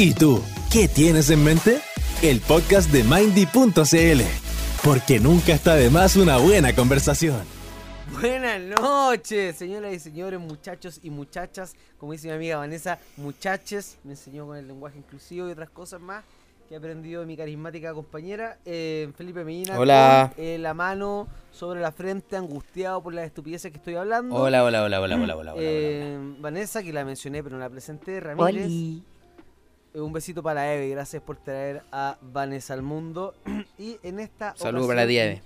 ¿Y tú, qué tienes en mente? El podcast de Mindy.cl. Porque nunca está de más una buena conversación. Buenas noches, señoras y señores, muchachos y muchachas. Como dice mi amiga Vanessa, muchaches. Me enseñó con el lenguaje inclusivo y otras cosas más que he aprendido de mi carismática compañera. Eh, Felipe Medina. Hola. Con, eh, la mano sobre la frente, angustiado por las estupideces que estoy hablando. Hola, hola, hola, hola, hola, hola. hola, Eh, hola. Vanessa, que la mencioné pero no la presenté. Ramírez. Oli. Eh, Un besito para Eve, gracias por traer a Vanessa al mundo. y en esta Saludos ocasión- para ti, Eve.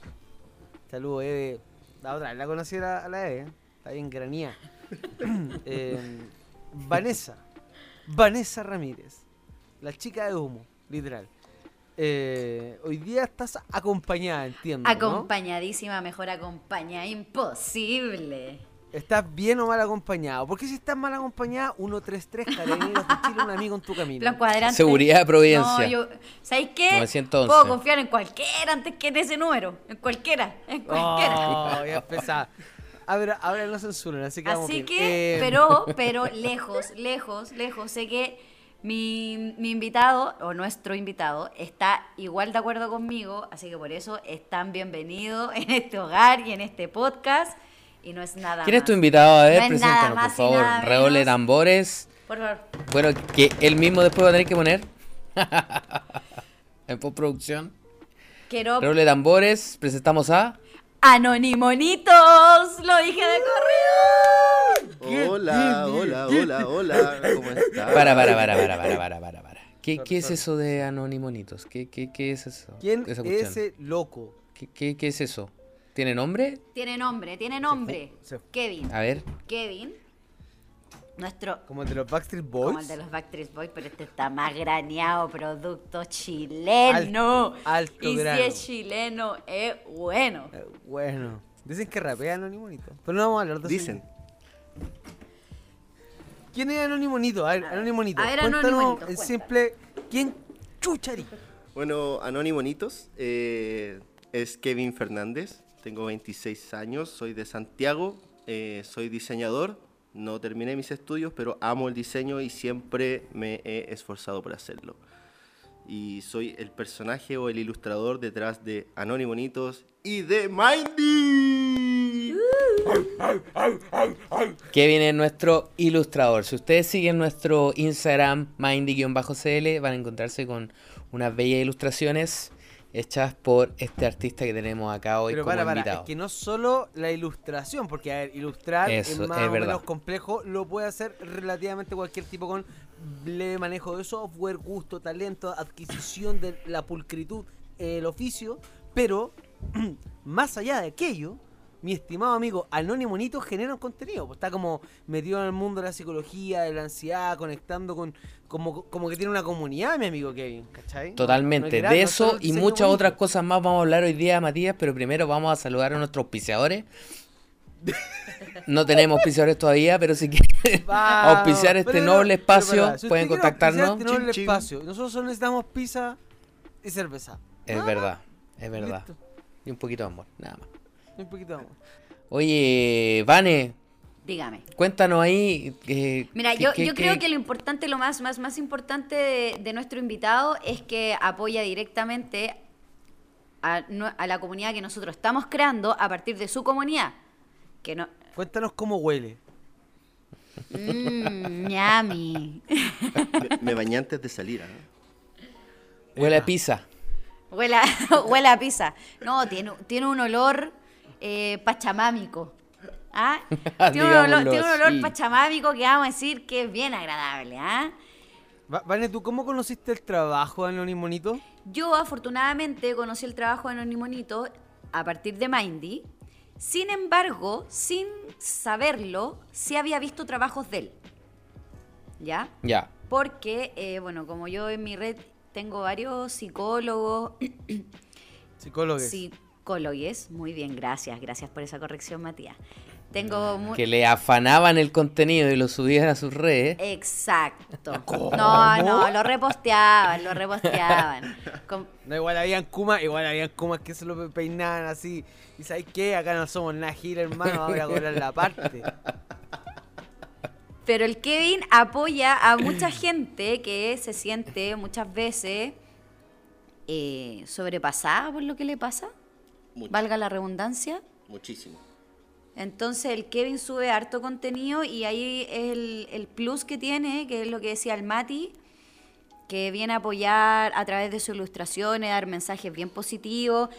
Saludos, Eve. La otra, vez la conocí a la, Eve. ¿eh? Está bien granía. Eh, Vanessa. Vanessa Ramírez. La chica de humo, literal. Eh, hoy día estás acompañada, entiendo. ¿no? Acompañadísima, mejor acompañada, imposible. ¿Estás bien o mal acompañado? Porque si estás mal acompañada, 133 Carabineros de Chile, un amigo en tu camino. Plan cuadrante. Seguridad, Providencia. No, yo, ¿Sabéis qué? 911. Puedo confiar en cualquiera antes que en ese número. En cualquiera, en cualquiera. Oh, ya empezaba. Ahora, ahora no censuran, así que vamos Así bien. que, Eh, pero, pero lejos, lejos, lejos. Sé que mi, mi invitado, o nuestro invitado, está igual de acuerdo conmigo, así que por eso están bienvenidos en este hogar y en este podcast. Y no es nada ¿Quién es tu invitado? A ver, No por favor. menos. tambores. Por favor. Bueno, que él mismo después va a tener que poner. en postproducción. Quiero Redoble tambores. Presentamos a. Anonimonitos. Lo dije de corrido. Hola, hola, hola, hola. ¿Cómo estás? Para, para, para, para, para, para, para, para. ¿Qué, qué es eso de anonimonitos? ¿Qué, qué, qué es eso? ¿Quién es ese loco? ¿Qué, qué, qué es eso? ¿Tiene nombre? Tiene nombre, tiene nombre. Se Kevin. A ver. Kevin. Nuestro. ¿Como el de los Backstreet Boys? Como el de los Backstreet Boys, pero este está más graneado, producto chileno. Alto- alto y grano. si es chileno, es bueno. Eh, bueno. Dicen que rapea Anonimonito. Pero no vamos a hablar de eso. Dicen. ¿Quién es Anonimonito? A ver, Anonimonito. a ver, Cuéntanos Anonimonito, en cuéntanos. simple. ¿Quién chuchari? Bueno, Anónimonitos, eh, es Kevin Fernández, tengo 26 años, soy de Santiago, eh, soy diseñador, no terminé mis estudios, pero amo el diseño y siempre me he esforzado por hacerlo. Y soy el personaje o el ilustrador detrás de Anónimonitos y de Mindy. Kevin es nuestro ilustrador. Si ustedes siguen nuestro Instagram, mindy-cl, van a encontrarse con unas bellas ilustraciones hechas por este artista que tenemos acá hoy Pero como para, para. invitado. Es que no solo la ilustración, porque a ver, ilustrar Eso, es más es o menos complejo, lo puede hacer relativamente cualquier tipo con leve manejo de software, gusto, talento, adquisición de la pulcritud, el oficio, pero más allá de aquello, mi estimado amigo Anonimonito genera un contenido, pues está como metido en el mundo de la psicología, de la ansiedad, conectando con, como, como que tiene una comunidad, mi amigo Kevin, ¿cachai? Totalmente. No de eso y muchas bonito. otras cosas más vamos a hablar hoy día, Matías, pero primero vamos a saludar a nuestros auspiciadores. No tenemos auspiciadores todavía, pero si quieren Vamos. auspiciar este Pero noble pero espacio, si pueden contactarnos. Este noble Chin, chin. espacio. Nosotros solo necesitamos pizza y cerveza. Es verdad, es verdad. Listo. Y un poquito de amor, nada más. Un poquito más. Oye, Vane, Dígame. cuéntanos ahí. eh, Mira, qué- yo, qué- yo qué- creo que lo importante, lo más, más, más importante de, de nuestro invitado es que apoya directamente a, a la comunidad que nosotros estamos creando a partir de su comunidad. Que no. Cuéntanos cómo huele. Mmm, ñami. Me, me bañé antes de salir. ¿ah? Huele a pizza. Huele a, huele a pizza. No, tiene, tiene un olor eh, pachamámico. ¿Ah? Tiene, un olor, tiene un olor así. pachamámico que vamos a decir que es bien agradable. ¿ah? Va- Vane, ¿tú cómo conociste el trabajo de Anonimonito? Yo afortunadamente conocí el trabajo de Anonimonito a partir de Mindy. Sin embargo, sin saberlo, sí había visto trabajos de él. ¿Ya? Ya. Porque, eh, bueno, como yo en mi red tengo varios psicólogos, Psicólogos. psicólogos, muy bien, gracias, gracias por esa corrección, Matías. Tengo mu- Que le afanaban el contenido y lo subían a sus redes. Exacto. No, no, lo reposteaban, lo reposteaban. No, igual habían kumas, igual habían kumas que se lo pe- peinaban así. ¿Y sabes qué? Acá no somos nada gil, hermano, vamos a cobrar la parte. Pero el Kevin apoya a mucha gente que se siente muchas veces eh, sobrepasada por lo que le pasa, Mucho, valga la redundancia. muchísimo. Entonces el Kevin sube harto contenido y ahí es el, el plus que tiene, que es lo que decía el Mati, que viene a apoyar a través de sus ilustraciones, dar mensajes bien positivos.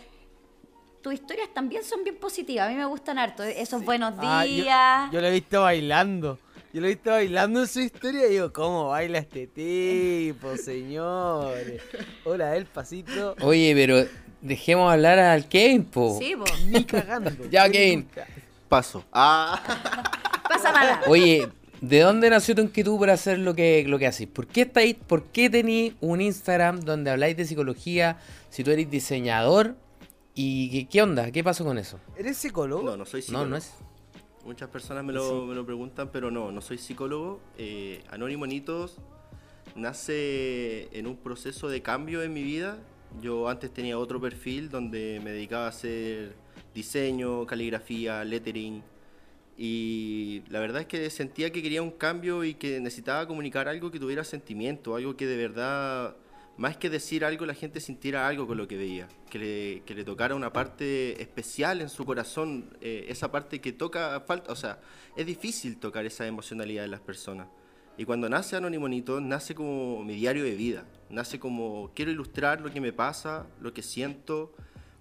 Tus historias también son bien positivas, a mí me gustan harto, esos buenos Ah, yo- días. yo, lo he visto bailando. Yo lo he visto bailando en su historia y digo, ¿cómo baila este tipo, señores? Hola, el pasito. Oye, pero dejemos hablar al Kevin, po. Sí, po. Ni cagando. Ya, Kevin. Paso. Ah, pasa mala. Oye, ¿de dónde nació tu inquietud por hacer lo que, lo que haces? ¿Por qué estáis, por qué tení un Instagram donde habláis de psicología si tú eres diseñador? ¿Y qué, qué onda? ¿Qué pasó con eso? ¿Eres psicólogo? no, no soy No, psicólogo. no es. Muchas personas me lo, me lo preguntan, pero no, no soy psicólogo. Eh, Anónimo Nitos nace en un proceso de cambio en mi vida. Yo antes tenía otro perfil donde me dedicaba a hacer diseño, caligrafía, lettering. Y la verdad es que sentía que quería un cambio y que necesitaba comunicar algo que tuviera sentimiento, algo que de verdad, más que decir algo, la gente sintiera algo con lo que veía, que le, que le tocara una parte especial en su corazón, eh, esa parte que toca, falta, o sea, es difícil tocar esa emocionalidad de las personas. Y cuando nace Anonimonito, nace como mi diario de vida, nace como quiero ilustrar lo que me pasa, lo que siento,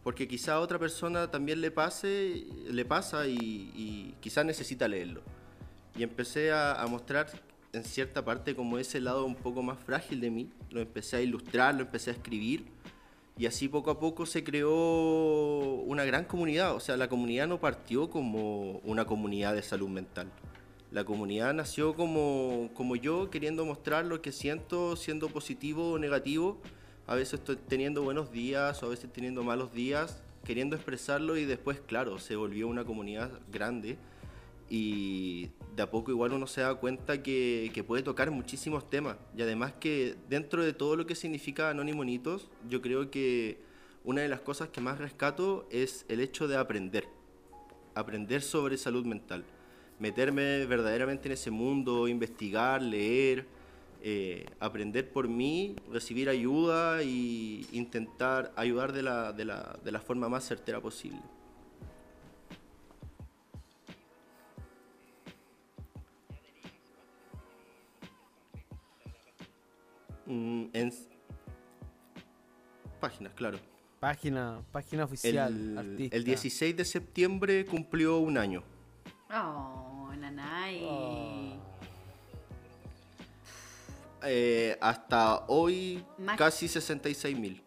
porque quizá a otra persona también le pase, le pasa y, y quizás necesita leerlo. Y empecé a, a mostrar en cierta parte como ese lado un poco más frágil de mí, lo empecé a ilustrar, lo empecé a escribir y así poco a poco se creó una gran comunidad, o sea, la comunidad no partió como una comunidad de salud mental. La comunidad nació como, como yo, queriendo mostrar lo que siento, siendo positivo o negativo. A veces estoy teniendo buenos días o a veces teniendo malos días, queriendo expresarlo y después, claro, se volvió una comunidad grande y de a poco igual uno se da cuenta que, que puede tocar muchísimos temas. Y además que dentro de todo lo que significa Anónimonitos, yo creo que una de las cosas que más rescato es el hecho de aprender. Aprender sobre salud mental meterme verdaderamente en ese mundo, investigar, leer, eh, aprender por mí, recibir ayuda y intentar ayudar de la, de la, de la forma más certera posible. Mm, en páginas, claro. Página, página oficial, El, artista. el 16 de septiembre cumplió un año. Oh, nanay. Oh. Eh, hasta hoy Más- casi 66 mil.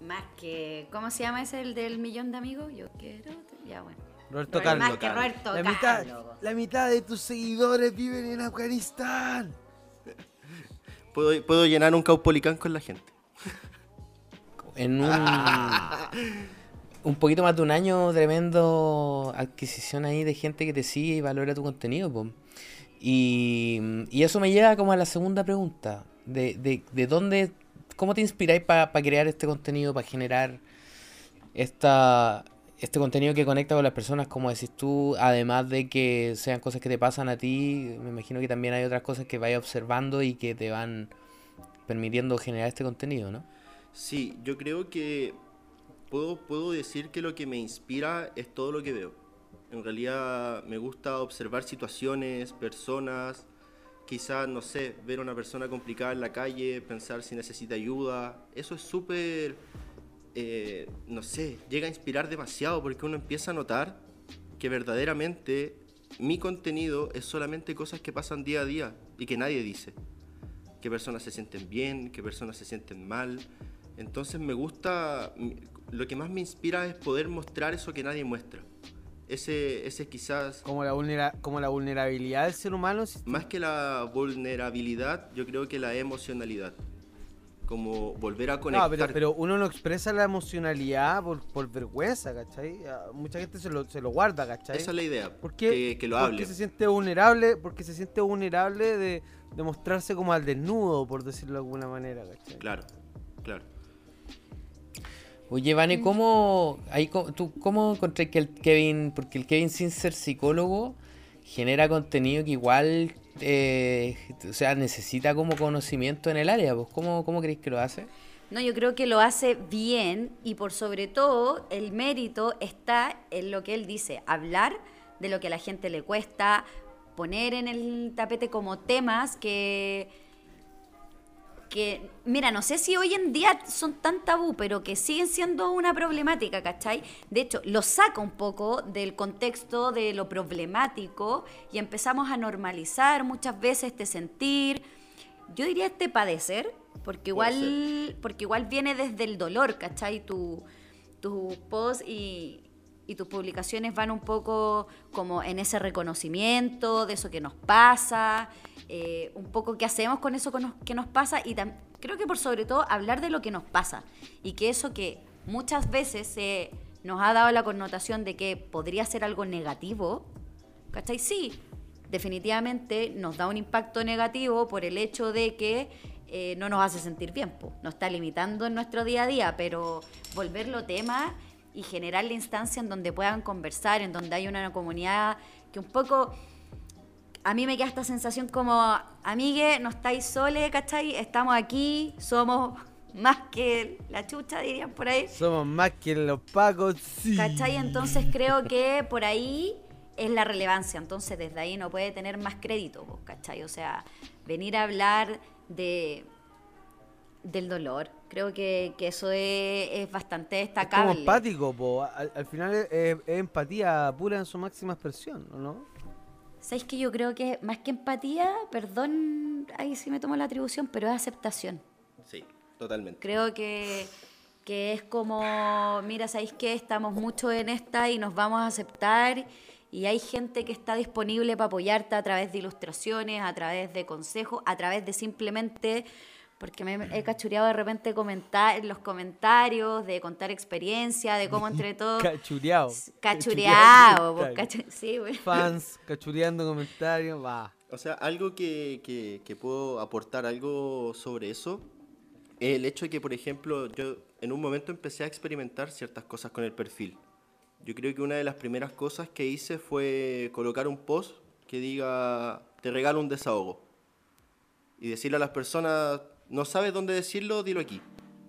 Más que. ¿Cómo se llama ese el del millón de amigos? Yo quiero. Ya, bueno. Roberto Más Carlos. que Roberto La Carlos. mitad, la mitad de tus seguidores viven en Afganistán. Puedo, puedo llenar un caupolicán con la gente. En un, un poquito más de un año, tremendo adquisición ahí de gente que te sigue y valora tu contenido. po. Y, y eso me lleva como a la segunda pregunta. De, de, de dónde, ¿Cómo te inspiráis para crear este contenido, para generar esta, este contenido que conecta con las personas, como decís tú, además de que sean cosas que te pasan a ti, me imagino que también hay otras cosas que vayas observando y que te van permitiendo generar este contenido, ¿no? Sí, yo creo que puedo, puedo decir que lo que me inspira es todo lo que veo. En realidad me gusta observar situaciones, personas, quizás, no sé, ver a una persona complicada en la calle, pensar si necesita ayuda. Eso es súper, eh, no sé, llega a inspirar demasiado porque uno empieza a notar que verdaderamente mi contenido es solamente cosas que pasan día a día y que nadie dice qué personas se sienten bien, qué personas se sienten mal. Entonces me gusta, lo que más me inspira es poder mostrar eso que nadie muestra. Ese, ese quizás, Como la, vulnera- como la vulnerabilidad del ser humano. si- más que la vulnerabilidad, yo creo que la emocionalidad. Como volver a conectar. No, pero, pero uno no expresa la emocionalidad por, por vergüenza, ¿cachai? A Mucha gente se lo, se lo guarda, ¿cachai? Esa es la idea, ¿Por qué? que, que lo porque hable. se siente vulnerable, porque se siente vulnerable de, de mostrarse como al desnudo, por decirlo de alguna manera, ¿cachai? Claro, claro. Oye, Vane, ¿cómo, ahí, tú, ¿cómo encontré que el Kevin, porque el Kevin sin ser psicólogo, genera contenido que igual eh, o sea, necesita como conocimiento en el área. Pues, ¿cómo, ¿Cómo creéis que lo hace? No, yo creo que lo hace bien y por sobre todo el mérito está en lo que él dice, hablar de lo que a la gente le cuesta, poner en el tapete como temas que, que, mira, no sé si hoy en día son tan tabú, pero que siguen siendo una problemática, ¿cachai? De hecho, lo saca un poco del contexto de lo problemático y empezamos a normalizar muchas veces este sentir, yo diría este padecer, porque igual, porque igual viene desde el dolor, ¿cachai? Tu, tu post y, y tus publicaciones van un poco como en ese reconocimiento de eso que nos pasa, eh, un poco qué hacemos con eso que nos pasa y creo que por sobre todo hablar de lo que nos pasa y que eso que muchas veces se nos ha dado la connotación de que podría ser algo negativo, ¿cachai? Sí, definitivamente nos da un impacto negativo por el hecho de que eh, no nos hace sentir bien, nos está limitando en nuestro día a día, pero volverlo tema y generar la instancia en donde puedan conversar, en donde hay una comunidad que un poco... A mí me queda esta sensación como, amigue, no estáis soles, ¿cachai? Estamos aquí, somos más que la chucha, dirían por ahí. Somos más que los pacos, sí. ¿Cachai? Entonces creo que por ahí es la relevancia. Entonces desde ahí no puede tener más crédito, ¿cachai? O sea, venir a hablar de del dolor. Creo que, eso es, bastante destacable. Es como empático, po. Al, final es, empatía pura en su máxima expresión, ¿no? ¿Sabéis que yo creo que más que empatía, perdón, ahí sí me tomo la atribución, pero es aceptación. Sí, totalmente. Creo que, que es como, mira, ¿sabéis que Estamos mucho en esta y nos vamos a aceptar y hay gente que está disponible para apoyarte a través de ilustraciones, a través de consejos, a través de simplemente porque me he cachureado de repente comentar, en los comentarios, de contar experiencia, de cómo entre todos... Cachureado. Cachureado. sí, Fans cachureando comentarios, va. O sea, algo que, que, puedo aportar algo sobre eso es el hecho de que, por ejemplo, yo en un momento empecé a experimentar ciertas cosas con el perfil. Yo creo que una de las primeras cosas que hice fue colocar un post que diga, te regalo un desahogo. Y decirle a las personas, no sabes dónde decirlo, dilo aquí.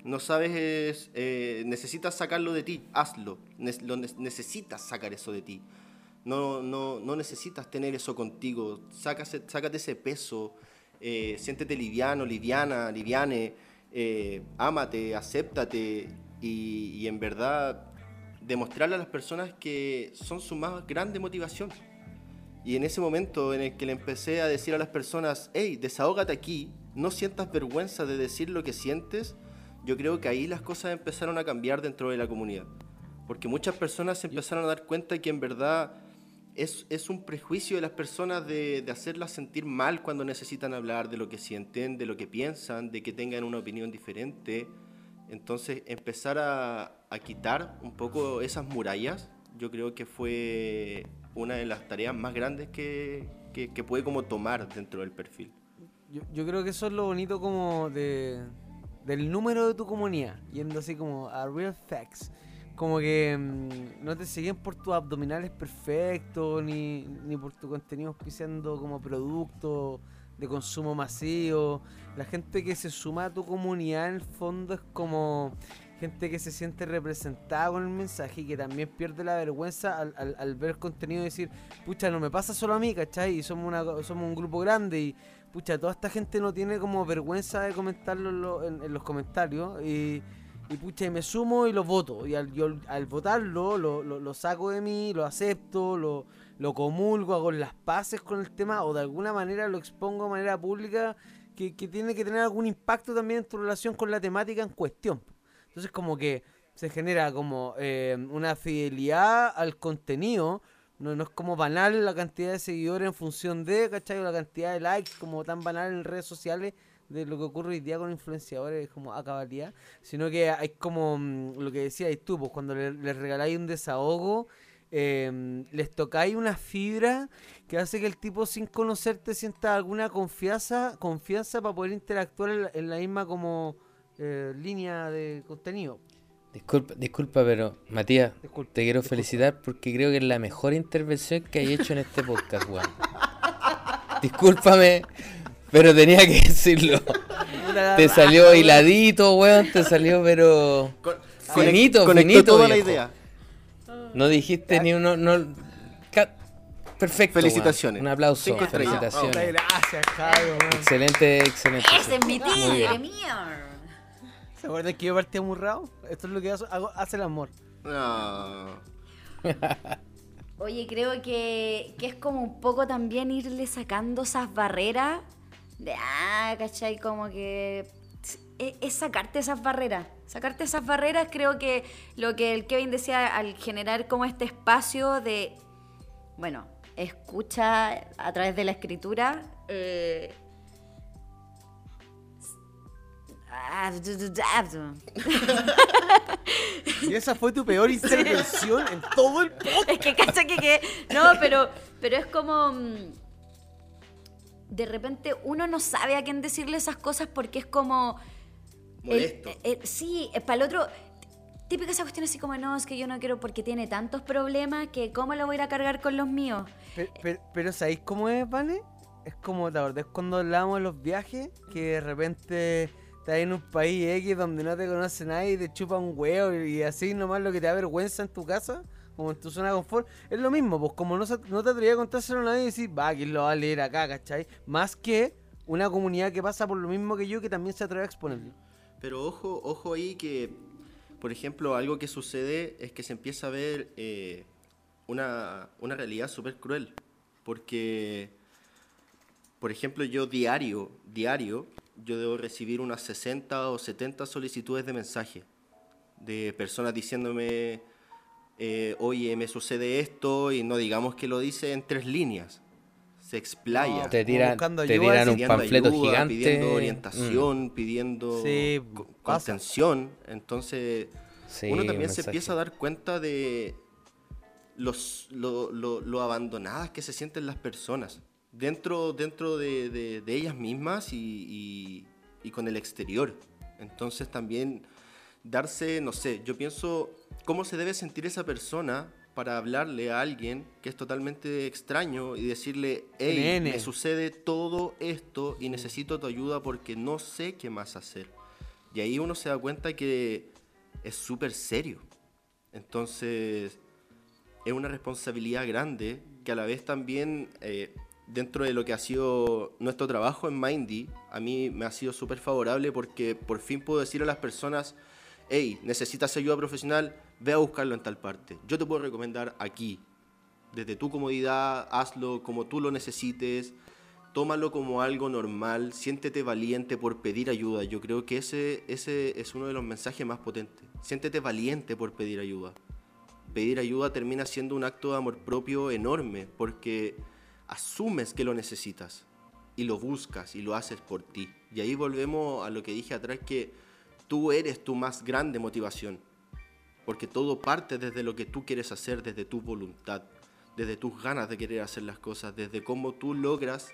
No sabes, eh, necesitas sacarlo de ti, hazlo. necesitas sacar eso de ti. No, no, no necesitas tener eso contigo. Sácase, sácate ese peso. Eh, siéntete liviano, liviana, liviane. Eh, ámate, acéptate. Y, y en verdad demostrarle a las personas que son su más grande motivación. Y en ese momento en el que le empecé a decir a las personas, hey, desahógate aquí, no sientas vergüenza de decir lo que sientes, yo creo que ahí las cosas empezaron a cambiar dentro de la comunidad. Porque muchas personas se empezaron a dar cuenta que en verdad es, es un prejuicio de las personas de, de, hacerlas sentir mal cuando necesitan hablar de lo que sienten, de lo que piensan, de que tengan una opinión diferente. Entonces empezar a, a quitar un poco esas murallas, yo creo que fue una de las tareas más grandes que, que, que puede como tomar dentro del perfil yo, creo que eso es lo bonito como de del número de tu comunidad, yendo así como a real facts. Como que mm, no te siguen por tus abdominales perfectos, ni, ni por tu contenido auspiciando como producto de consumo masivo. La gente que se suma a tu comunidad en el fondo es como gente que se siente representada con el mensaje y que también pierde la vergüenza al, al, al ver contenido y decir, pucha, no me pasa solo a mí, ¿cachai? Y somos, una, somos un grupo grande y pucha, toda esta gente no tiene como vergüenza de comentarlo en, los comentarios y, y, pucha, y me sumo y lo voto. Y al, yo, al votarlo lo, lo, saco de mí, lo acepto, lo, lo comulgo, hago las paces con el tema o de alguna manera lo expongo de manera pública que, que tiene que tener algún impacto también en tu relación con la temática en cuestión. Entonces como que se genera como eh, una fidelidad al contenido, no, no es como banal la cantidad de seguidores en función de, ¿cachai? O la cantidad de likes, como tan banal en redes sociales de lo que ocurre hoy día con influenciadores como a cabalidad, sino que hay como mm, lo que decías tú, pues cuando les le regaláis un desahogo, em, les tocáis una fibra que hace que el tipo sin conocerte sienta alguna confianza, confianza para poder interactuar en la, misma como eh, línea de contenido. Disculpa, disculpa, pero Matías, te quiero felicitar porque creo que es la mejor intervención que hay hecho en este podcast, weón. Discúlpame, pero tenía que decirlo. Te salió hiladito, weón. Te salió, pero. Con- Finito, finito, toda la idea. No dijiste ni uno. No... Perfecto. weón. Felicitaciones. Un aplauso. Cinco Felicitaciones. Gracias, Jairo. Excelente, excelente. Ese es mi tigre, mío. ¿Se acuerdan que yo partí amurrado? Esto es lo que hago- hace el amor. No. Oye, creo que, que es como un poco también irle sacando esas barreras de, ah, ¿cachai? Como que es, es sacarte esas barreras. Sacarte esas barreras creo que lo que el Kevin decía al generar como este espacio de, bueno, escucha a través de la escritura. eh, Y esa fue tu peor intervención en todo el podcast. Es que cacha que, que- No, pero, pero es como. mm, De repente uno no sabe a quién decirle esas cosas porque es como. el- Molesto. el- sí, es para el otro. Típica esa cuestión así como, no, es que yo no quiero porque tiene tantos problemas que cómo lo voy a ir a cargar con los míos. Pero, pero, pero ¿sabéis cómo es, Vane? Es como, la verdad, es cuando hablábamos de los viajes, que de repente estás en un país X donde no te conoce nadie y te chupa un huevo y así nomás lo que te da vergüenza en tu casa, como en tu zona de confort, es lo mismo, pues como no, no te atrevías a contárselo a nadie y decir, va, ¿quién lo va a leer acá, cachai? Más que una comunidad que pasa por lo mismo que yo que también se atreve a exponerlo. Pero ojo, ojo ahí que, por ejemplo, algo que sucede es que se empieza a ver eh, una, una realidad súper cruel. Porque, por ejemplo, yo diario, diario, yo debo recibir unas 60 o 70 solicitudes de mensaje de personas diciéndome, eh, oye, me sucede esto, y no digamos que lo dice en tres líneas. Se explaya. No, Te tiran, te tiran un panfleto ayuda, gigante. Pidiendo Mm. orientación, pidiendo Sí, contención. Entonces, Sí, uno un también se empieza a dar cuenta de los, lo, lo- lo abandonadas que se sienten las personas dentro, dentro de, de- de ellas mismas y, y- y con el exterior. Entonces también darse, no sé, yo pienso cómo se debe sentir esa persona para hablarle a alguien que es totalmente extraño y decirle, hey, Nene. me sucede todo esto y necesito tu ayuda porque no sé qué más hacer. Y ahí uno se da cuenta que es súper serio. Entonces, es una responsabilidad grande que a la vez también, eh, dentro de lo que ha sido nuestro trabajo en Mindy, a mí me ha sido súper favorable porque por fin puedo decir a las personas, hey, necesitas ayuda profesional, ve a buscarlo en tal parte. Yo te puedo recomendar aquí, desde tu comodidad, hazlo como tú lo necesites, tómalo como algo normal, siéntete valiente por pedir ayuda. Yo creo que ese, ese es uno de los mensajes más potentes. Siéntete valiente por pedir ayuda. Pedir ayuda termina siendo un acto de amor propio enorme porque asumes que lo necesitas y lo buscas y lo haces por ti. Y ahí volvemos a lo que dije atrás que tú eres tu más grande motivación. Porque todo parte desde lo que tú quieres hacer, desde tu voluntad, desde tus ganas de querer hacer las cosas, desde cómo tú logras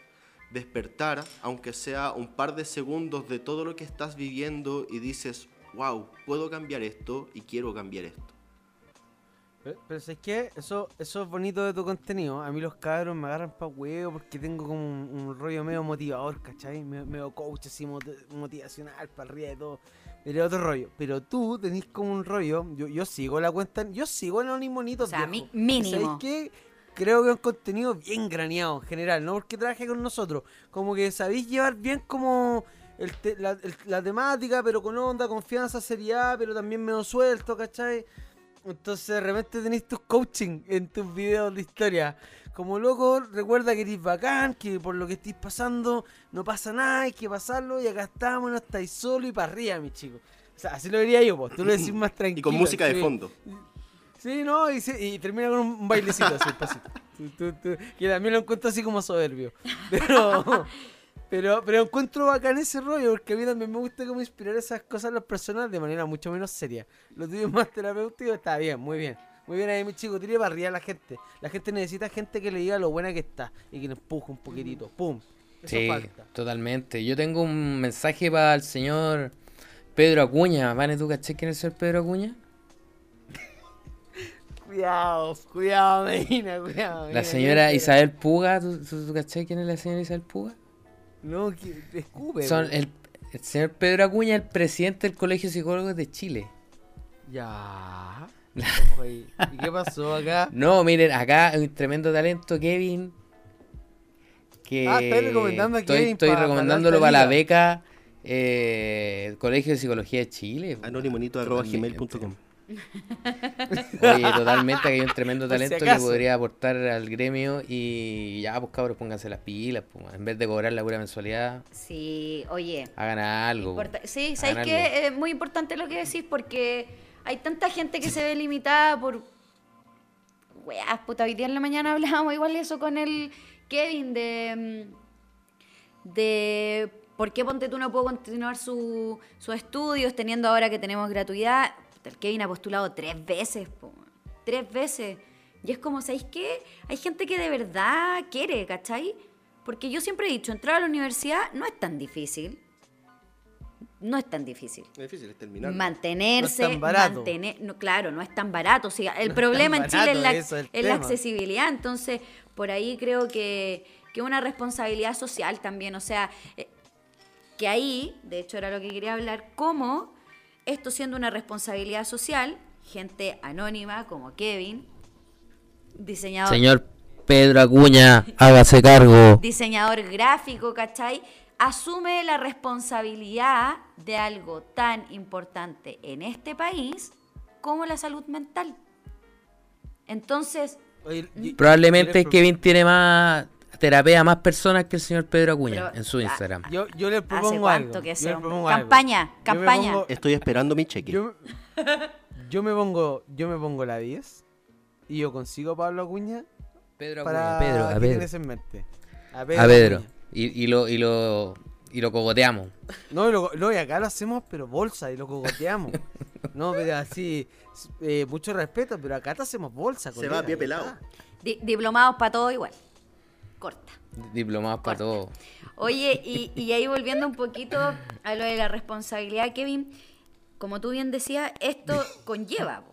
despertar, aunque sea un par de segundos de todo lo que estás viviendo y dices, wow, puedo cambiar esto y quiero cambiar esto. Pero, pero ¿sabes qué? Eso, eso es bonito de tu contenido. A mí los cabros me agarran pa' huevo porque tengo como un, un rollo medio motivador, ¿cachai? Me- Medio coach así moti- motivacional para arriba de todo. Pero es otro rollo. Pero tú tenés como un rollo. Yo, yo sigo la cuenta. Yo sigo en Anonimonitos. O sea, mi- mínimo. ¿Sabes qué? Creo que es un contenido bien graneado en general. No porque trabaje con nosotros. Como que sabéis llevar bien como el te- la, el- la temática, pero con onda, confianza, seriedad, pero también medio suelto, ¿cachai? Entonces de repente tenéis tus coaching en tus videos de historia. Como loco, recuerda que eres bacán, que por lo que estéis pasando no pasa nada, hay que pasarlo y acá estamos, no estáis solo y para arriba, mi chico. O sea, así lo diría yo, pues, tú lo decís más tranquilo. Y con música de sí. fondo. Sí, no, y, se- y termina con un bailecito así, pasito. Tu, tu, tu, que también lo encuentro así como soberbio. Pero, pero, pero encuentro bacán ese rollo, porque a mí también me gusta como inspirar esas cosas a las personas de manera mucho menos seria. Lo tuyo más terapéutico, está bien, muy bien. Muy bien ahí, mi chico, tire para arriba a la gente. La gente necesita gente que le diga lo buena que está y que le empuje un poquitito. ¡Pum! Eso Sí, falta. totalmente. Yo tengo un mensaje para el señor Pedro Acuña. ¿Vane, tú caché quién es el señor Pedro Acuña? Cuidado, cuidado, Medina, cuidado. La señora. Isabel Puga, ¿tú, tú, tú cachai quién es la señora Isabel Puga? No, escupe. Son el, el señor Pedro Acuña, el presidente del Colegio de Psicólogos de Chile. Ya. ¿Y qué pasó acá? No, miren, acá hay un tremendo talento, Kevin. Que Ah, estáis recomendando a estoy, Kevin Estoy recomendándolo para la beca eh, el Colegio de Psicología de Chile. anonimonito.gmail.com Oye, totalmente, que hay un tremendo si talento que podría aportar al gremio y ya, pues cabros, pónganse las pilas, pues, en vez de cobrar la pura mensualidad, Sí, oye. hagan algo. Importa- sí, Hagan ¿sabes algo. qué? Es muy importante lo que decís porque hay tanta gente que se ve limitada por... Weas, puta, hoy día en la mañana hablábamos igual eso con el Kevin de... mm, De por qué Ponte tú no puedo continuar su- sus estudios teniendo ahora que tenemos gratuidad. Puta, el Kevin ha postulado tres veces, po, tres veces. Y es como, ¿sabéis qué? Hay gente que de verdad quiere, ¿cachai? Porque yo siempre he dicho, entrar a la universidad no es tan difícil. No es tan difícil. Es difícil es terminar. Mantenerse, No es tan barato. mantener, no, claro, no es tan barato. O sea, el No problema en Chile es la, es es accesibilidad. Entonces, por ahí creo que, que una responsabilidad social también. O sea, eh, que ahí, de hecho era lo que quería hablar, cómo esto siendo una responsabilidad social, gente anónima como Kevin, diseñador, Señor Pedro Acuña, hágase cargo. diseñador gráfico, ¿cachai? Asume la responsabilidad de algo tan importante en este país como la salud mental. Entonces, Oye, y- Probablemente Kevin tiene más terapia a más personas que el señor Pedro Acuña Pero- en su Instagram. Yo, yo le propongo cuánto algo. que yo le propongo. Campaña, campaña. pongo- Estoy esperando mi cheque. Yo, yo me pongo, yo me pongo la 10 y yo consigo a Pablo Acuña Pedro para Acuña, Pedro, a ¿qué Pedro. tienes en mente? A A Pedro. Y, y lo, y, lo, y lo cogoteamos. No, y, lo- no, y acá lo hacemos pero bolsa y lo cogoteamos. no, pero así, eh, mucho respeto, pero acá te hacemos bolsa. Se colega, va a pie pelado. di- diplomados para todo igual. Corta. Diplomados para todo. Oye, y, y ahí volviendo un poquito a lo de la responsabilidad, Kevin, como tú bien decías, esto conlleva,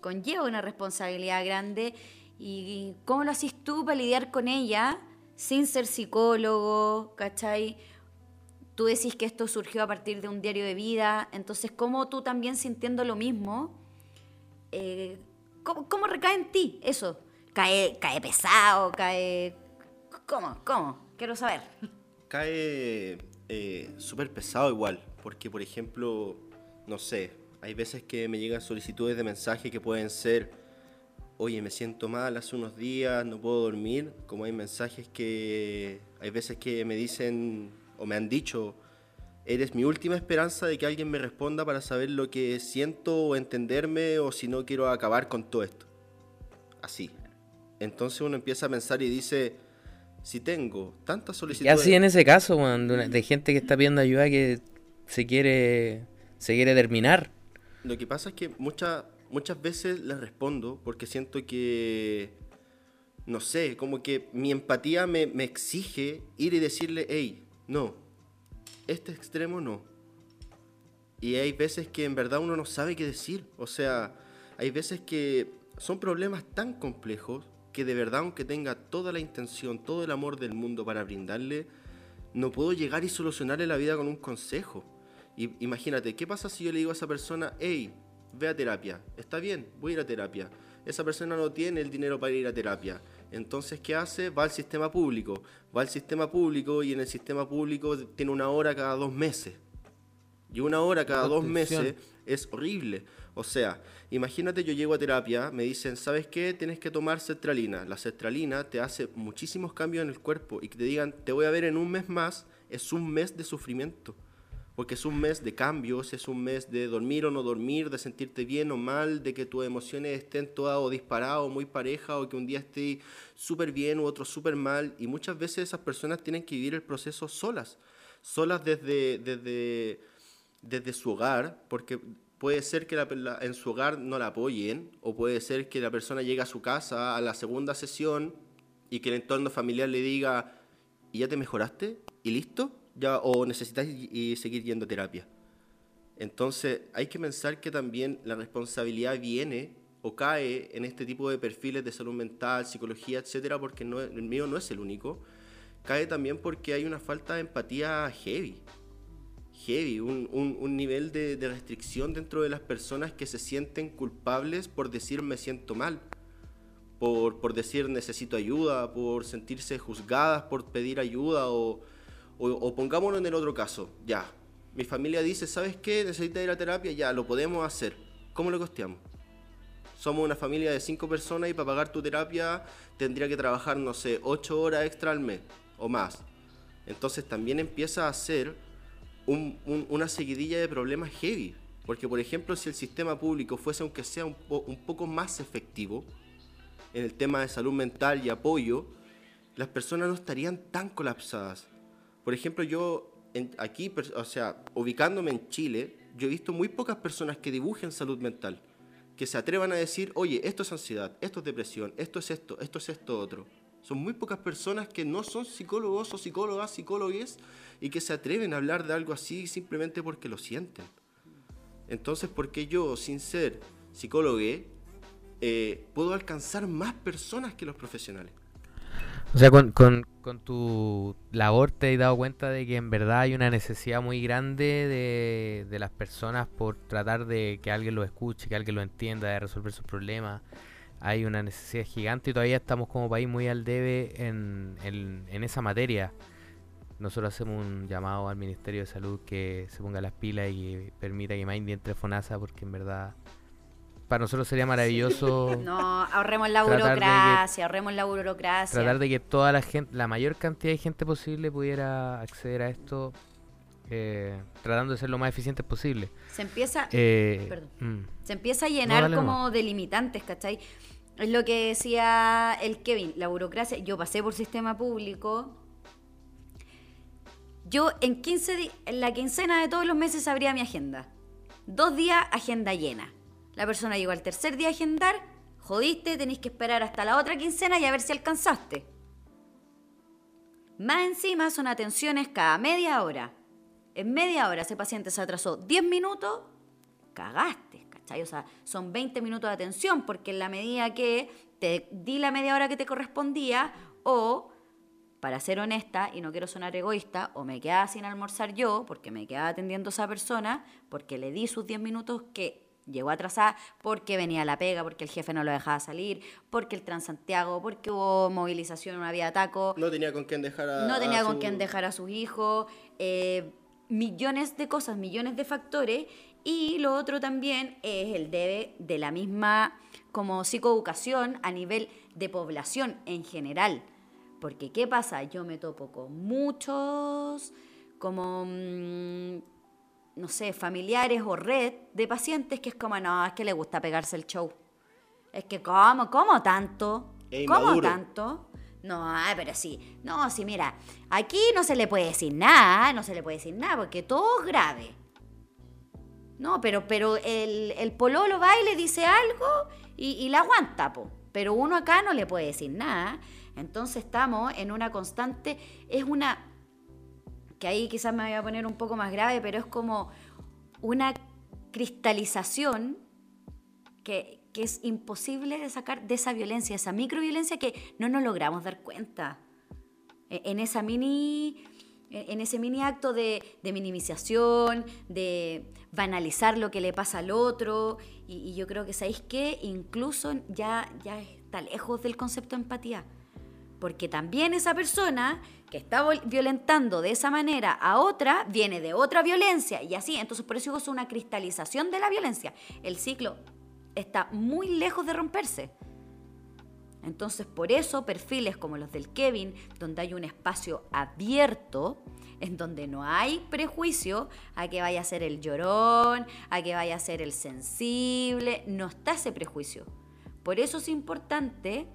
conlleva una responsabilidad grande. ¿Y cómo lo haces tú para lidiar con ella sin ser psicólogo, ¿cachai? Tú decís que esto surgió a partir de un diario de vida, entonces, ¿cómo tú también sintiendo lo mismo, eh, ¿cómo, cómo recae en ti eso? ¿Cae, cae pesado? ¿Cae...? ¿Cómo? ¿Cómo? Quiero saber. cae eh, súper pesado igual, porque por ejemplo, no sé, hay veces que me llegan solicitudes de mensaje que pueden ser, oye, me siento mal hace unos días, no puedo dormir, como hay mensajes que hay veces que me dicen o me han dicho, eres mi última esperanza de que alguien me responda para saber lo que siento o entenderme o si no quiero acabar con todo esto. Así. Entonces uno empieza a pensar y dice, si tengo tantas ¿Qué solicitudes... así en ese caso? De, una- de gente que está pidiendo ayuda que se quiere, se quiere terminar? Lo que pasa es que muchas muchas veces les respondo porque siento que, no sé, como que mi empatía me, me exige ir y decirle, hey, no, este extremo no. Y hay veces que en verdad uno no sabe qué decir. O sea, hay veces que son problemas tan complejos que de verdad, aunque tenga toda la intención, todo el amor del mundo para brindarle, no puedo llegar y solucionarle la vida con un consejo. Y, imagínate, ¿qué pasa si yo le digo a esa persona, hey, ve a terapia? Está bien, voy a ir a terapia. Esa persona no tiene el dinero para ir a terapia. Entonces, ¿qué hace? Va al sistema público. Va al sistema público y en el sistema público tiene una hora cada dos meses. Y una hora cada dos meses es horrible. O sea, imagínate yo llego a terapia, me dicen, ¿sabes qué? Tienes que tomar sertralina. La sertralina te hace muchísimos cambios en el cuerpo y que te digan, te voy a ver en un mes más, es un mes de sufrimiento. Porque es un mes de cambios, es un mes de dormir o no dormir, de sentirte bien o mal, de que tus emociones estén todas o disparadas o muy parejas, o que un día estés súper bien u otro súper mal. Y muchas veces esas personas tienen que vivir el proceso solas, solas desde, desde, desde su hogar, porque puede ser que la- la- en su hogar no la apoyen, o puede ser que la persona llegue a su casa a la segunda sesión y que el entorno familiar le diga, ¿y ya te mejoraste? ¿Y listo? ¿Ya, ¿O necesitas seguir yendo a terapia? Entonces hay que pensar que también la responsabilidad viene o cae en este tipo de perfiles de salud mental, psicología, etcétera, porque el mío no es el único, cae también porque hay una falta de empatía heavy. Heavy, un, un- un nivel de, de restricción dentro de las personas que se sienten culpables por decir me siento mal, por, por decir necesito ayuda, por sentirse juzgadas por pedir ayuda o, o, o pongámonos en el otro caso, ya, mi familia dice, ¿sabes qué? Necesitas ir a terapia, ya, lo podemos hacer. ¿Cómo lo costeamos? Somos una familia de cinco personas y para pagar tu terapia tendría que trabajar, no sé, ocho horas extra al mes o más. Entonces también empieza a ser un- un- una seguidilla de problemas heavy. Porque, por ejemplo, si el sistema público fuese, aunque sea un, po- un poco más efectivo en el tema de salud mental y apoyo, las personas no estarían tan colapsadas. Por ejemplo, yo aquí, o sea, ubicándome en Chile, yo he visto muy pocas personas que dibujen salud mental, que se atrevan a decir, oye, esto es ansiedad, esto es depresión, esto es esto, esto es esto otro. Son muy pocas personas que no son psicólogos o psicólogas, psicólogues, y que se atreven a hablar de algo así simplemente porque lo sienten. Entonces, ¿por qué yo, sin ser psicólogo, eh, puedo alcanzar más personas que los profesionales? O sea, con, con, con tu labor te has dado cuenta de que en verdad hay una necesidad muy grande de, de las personas por tratar de que alguien lo escuche, que alguien lo entienda, de resolver sus problemas. Hay una necesidad gigante y todavía estamos como país muy al debe en, en, en esa materia. Nosotros hacemos un llamado al Ministerio de Salud que se ponga las pilas y permita que Mindy entre FONASA porque en verdad para nosotros sería maravilloso No, ahorremos la que- burocracia, ahorremos la burocracia. tratar de que toda la gente, la mayor cantidad de gente posible pudiera acceder a esto, eh, tratando de ser lo más eficiente posible. Se empieza, Eh, Perdón. mm. se empieza a llenar como de limitantes, ¿cachai? Es lo que decía el Kevin, la burocracia. Yo pasé por sistema público. Yo en 15 di- en la quincena de todos los meses abría mi agenda. Dos días, agenda llena. La persona llegó al tercer día a agendar, jodiste, tenéis que esperar hasta la otra quincena y a ver si alcanzaste. Más encima son atenciones cada media hora. En media hora ese paciente se atrasó 10 minutos, cagaste, ¿cachai? O sea, son 20 minutos de atención porque en la medida que te di la media hora que te correspondía o, para ser honesta y no quiero sonar egoísta, o me quedaba sin almorzar yo porque me quedaba atendiendo a esa persona, porque le di sus 10 minutos que llegó atrasada, porque venía la pega, porque el jefe no lo dejaba salir, porque el Transantiago, porque hubo movilización, una vía taco, No tenía con quién dejar a no tenía a con su- quién dejar a sus hijos, eh, millones de cosas, millones de factores. Y lo otro también es el debe de la misma como psicoeducación a nivel de población en general. Porque ¿qué pasa? Yo me topo con muchos como, mm, no sé, familiares o red de pacientes que es como, no, es que le gusta pegarse el show. Es que, ¿cómo? ¿Cómo tanto? ¿Cómo tanto? No, pero sí. No, sí, mira, aquí no se le puede decir nada, no se le puede decir nada, porque todo es grave. No, pero, pero el, el pololo va y le dice algo y, y la aguanta, po. Pero uno acá no le puede decir nada. Entonces estamos en una constante, es una, que ahí quizás me voy a poner un poco más grave, pero es como una cristalización que, que es imposible sacar de esa violencia, esa microviolencia que no nos logramos dar cuenta. E- En esa mini. En ese mini acto de, minimización, de banalizar lo que le pasa al otro. Y, yo creo que, ¿sabéis qué? Incluso ya, ya está lejos del concepto de empatía. Porque también esa persona que está violentando de esa manera a otra viene de otra violencia y así. Entonces, por eso es una cristalización de la violencia. El ciclo está muy lejos de romperse. Entonces, por eso perfiles como los del Kevin, donde hay un espacio abierto, en donde no hay prejuicio a que vaya a ser el llorón, a que vaya a ser el sensible, no está ese prejuicio. Por eso es importante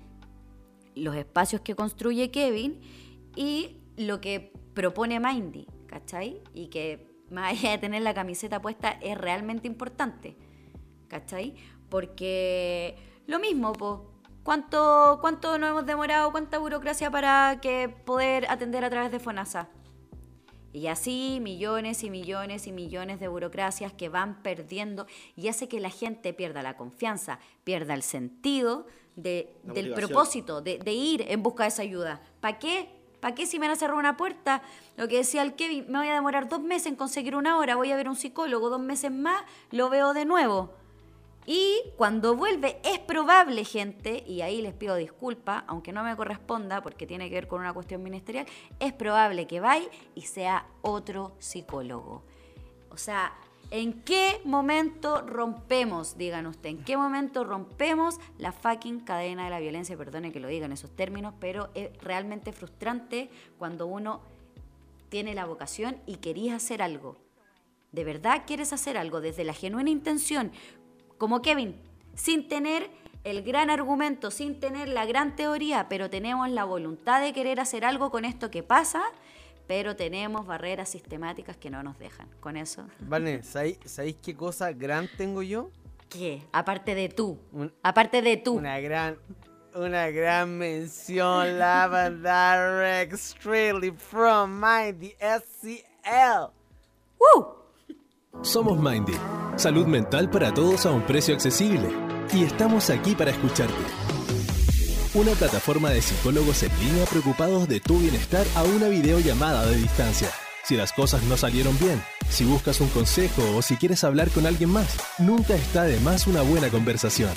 los espacios que construye Kevin y lo que propone Mindy, ¿cachai? Y que más allá de tener la camiseta puesta es realmente importante, ¿cachai? Porque lo mismo, po. ¿Cuánto, ¿Cuánto nos hemos demorado? ¿Cuánta burocracia para que poder atender a través de FONASA? Y así millones y millones y millones de burocracias que van perdiendo y hace que la gente pierda la confianza, pierda el sentido de- del propósito, de, de ir en busca de esa ayuda. ¿Para qué? ¿Para qué si me van a cerrar una puerta? Lo que decía el Kevin, me voy a demorar dos meses en conseguir una hora, voy a ver a un psicólogo, dos meses más, lo veo de nuevo. Y cuando vuelve, es probable, gente, y ahí les pido disculpas, aunque no me corresponda porque tiene que ver con una cuestión ministerial, es probable que vaya y sea otro psicólogo. O sea, ¿en qué momento rompemos, digan usted, en qué momento rompemos la fucking cadena de la violencia? Perdone que lo diga en esos términos, pero es realmente frustrante cuando uno tiene la vocación y querías hacer algo. De verdad quieres hacer algo desde la genuina intención, como Kevin, sin tener el gran argumento, sin tener la gran teoría, pero tenemos la voluntad de querer hacer algo con esto que pasa, pero tenemos barreras sistemáticas que no nos dejan. Con eso, Vale, ¿sabéis, sabéis qué cosa gran tengo yo? ¿qué? Aparte de tú, Un- aparte de tú. Una gran, una gran mención, Lavender Extremely from Mighty SCL. ¡Woo! Somos Mindy, salud mental para todos a un precio accesible. Y estamos aquí para escucharte. Una plataforma de psicólogos en línea preocupados de tu bienestar a una videollamada de distancia. Si las cosas no salieron bien, si buscas un consejo o si quieres hablar con alguien más, nunca está de más una buena conversación.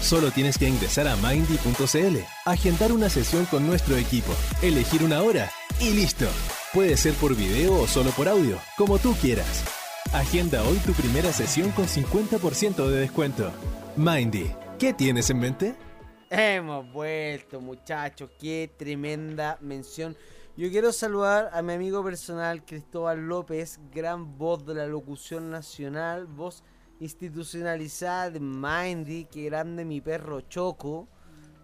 Solo tienes que ingresar a mindy.cl, agendar una sesión con nuestro equipo, elegir una hora y listo. Puede ser por video o solo por audio, como tú quieras. Agenda hoy tu primera sesión con 50% de descuento. Mindy, ¿qué tienes en mente? Hemos vuelto, muchachos. Qué tremenda mención. Yo quiero saludar a mi amigo personal Cristóbal López, gran voz de la locución nacional, voz institucionalizada de Mindy, que grande mi perro Choco.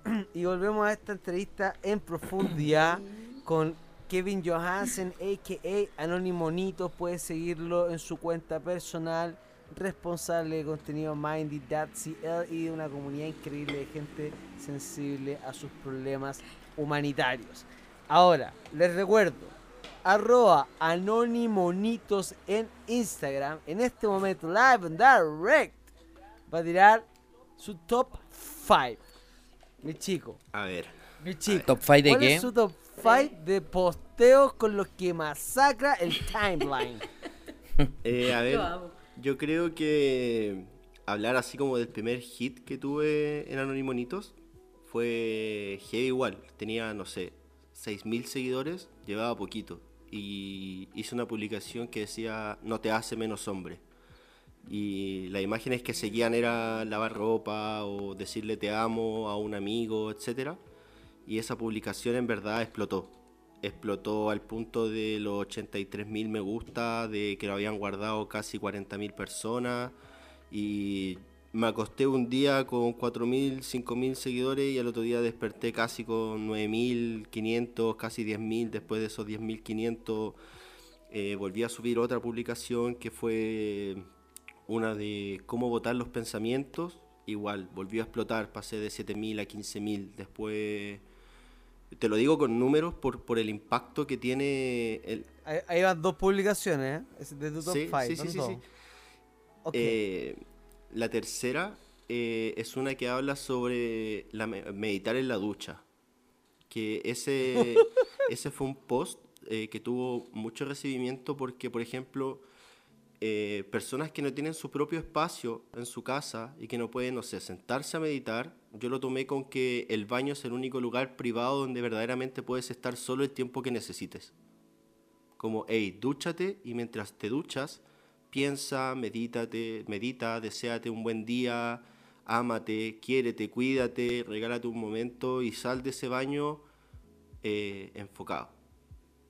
Y volvemos a esta entrevista en profundidad con Kevin Johansen, a.k.a. Anónimo Nito. Puedes seguirlo en su cuenta personal, responsable de contenido Mindy.cl y de una comunidad increíble de gente sensible a sus problemas humanitarios. Ahora, les recuerdo, arroba anónimonitos en Instagram. En este momento, live and direct, va a tirar su top 5. Mi chico, A ver. mi chico. ¿Top 5 de ¿Cuál qué? es su top 5 de posteos con los que masacra el timeline? Eh, a ver, yo creo que hablar así como del primer hit que tuve en Anonimonitos fue heavy igual. Tenía, no sé, 6.000 seguidores, llevaba poquito. Y hice una publicación que decía, no te hace menos hombre. Y las imágenes que seguían era lavar ropa o decirle te amo a un amigo, etc. Y esa publicación en verdad explotó. Explotó al punto de los 83.000 me gusta, de que lo habían guardado casi 40.000 personas. Y me acosté un día con 4.000, 5.000 seguidores y al otro día desperté casi con 9.500, casi 10.000. Después de esos 10.500 eh, volví a subir otra publicación que fue una de cómo votar los pensamientos. Igual, volvió a explotar, pasé de 7.000 a 15.000. Después, te lo digo con números por, por el impacto que tiene el, Ahí, ahí van dos publicaciones, ¿eh? De tu top Sí, 5. sí, sí, sí, sí. Eh, la tercera eh, es una que habla sobre la me- meditar en la ducha. Que ese, ese fue un post eh, que tuvo mucho recibimiento porque, por ejemplo, eh, personas que no tienen su propio espacio en su casa y que no pueden, no sé, sentarse a meditar, yo lo tomé con que el baño es el único lugar privado donde verdaderamente puedes estar solo el tiempo que necesites como, hey, dúchate y mientras te duchas, piensa, medítate, medita, deséate un buen día, ámate, quiérete, cuídate, regálate un momento y sal de ese baño eh, enfocado.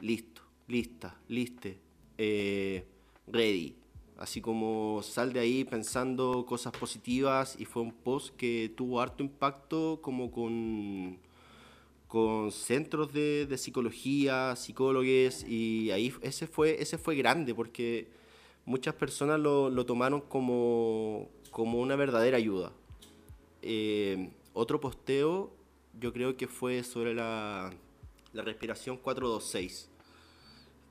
Listo, lista, liste, eh, ready. Así como sal de ahí pensando cosas positivas y fue un post que tuvo harto impacto como con con centros de, de psicología, psicólogos, y ahí ese fue, ese fue grande porque muchas personas lo, lo tomaron como, como una verdadera ayuda. Eh, otro posteo yo creo que fue sobre la, la respiración 426,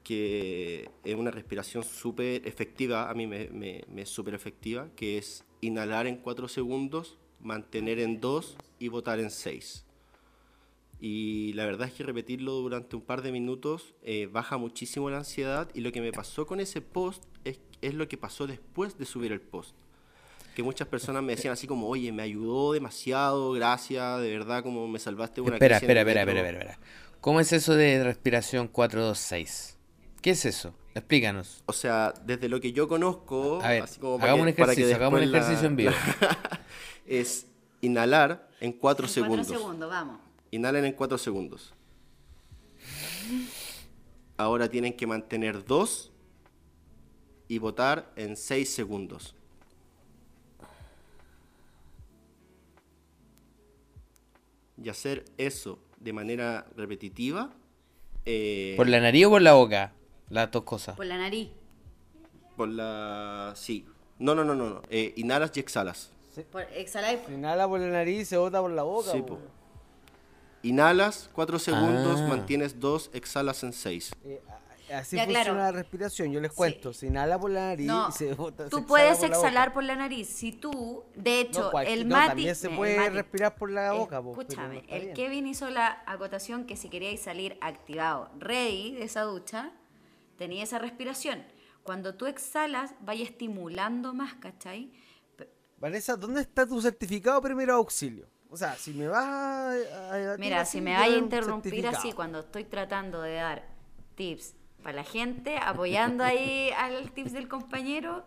que es una respiración súper efectiva, a mí me, me, me es súper efectiva, que es inhalar en 4 segundos, mantener en 2 y botar en 6. Y la verdad es que repetirlo durante un par de minutos eh, baja muchísimo la ansiedad y lo que me pasó con ese post es, es lo que pasó después de subir el post. Que muchas personas me decían así como, oye, me ayudó demasiado, gracias, de verdad, como me salvaste una Espera, espera, espera, metro". espera, espera. ¿Cómo es eso de respiración 426? ¿Qué es eso? Explícanos. O sea, desde lo que yo conozco, A ver, así como hagamos un para que hagamos un ejercicio en vivo. es inhalar en 4 En cuatro segundos. segundos, vamos. Inhalen en 4 segundos. Ahora tienen que mantener 2 y botar en 6 segundos. Y hacer eso de manera repetitiva. eh, ¿Por la nariz o por la boca? Las dos cosas. Por la nariz. por la. Sí. No, no, no, no. no. Eh, inhalas y exhalas. Por exhalar y- Se inhala por la nariz y se bota por la boca. Sí, po. Inhalas 4 segundos, Ah. mantienes 2, exhalas en 6. Eh, así Ya, funciona claro. la respiración. Yo les cuento. Se inhala por la nariz No, y se bota. se tú exhala puedes por la exhalar boca. por la nariz. Si tú, de hecho, No, el no, Mati... también se puede Mati- respirar por la boca, Escúchame, el bien. Kevin hizo la acotación que si queríais salir activado, ready de esa ducha, tenía esa respiración. Cuando tú exhalas, vaya estimulando más, ¿cachai? Vanessa, ¿dónde está tu certificado de primero auxilio? O sea, si me vas a. Mira, si me vaya a interrumpir así cuando estoy tratando de dar tips para la gente, apoyando ahí al tips del compañero,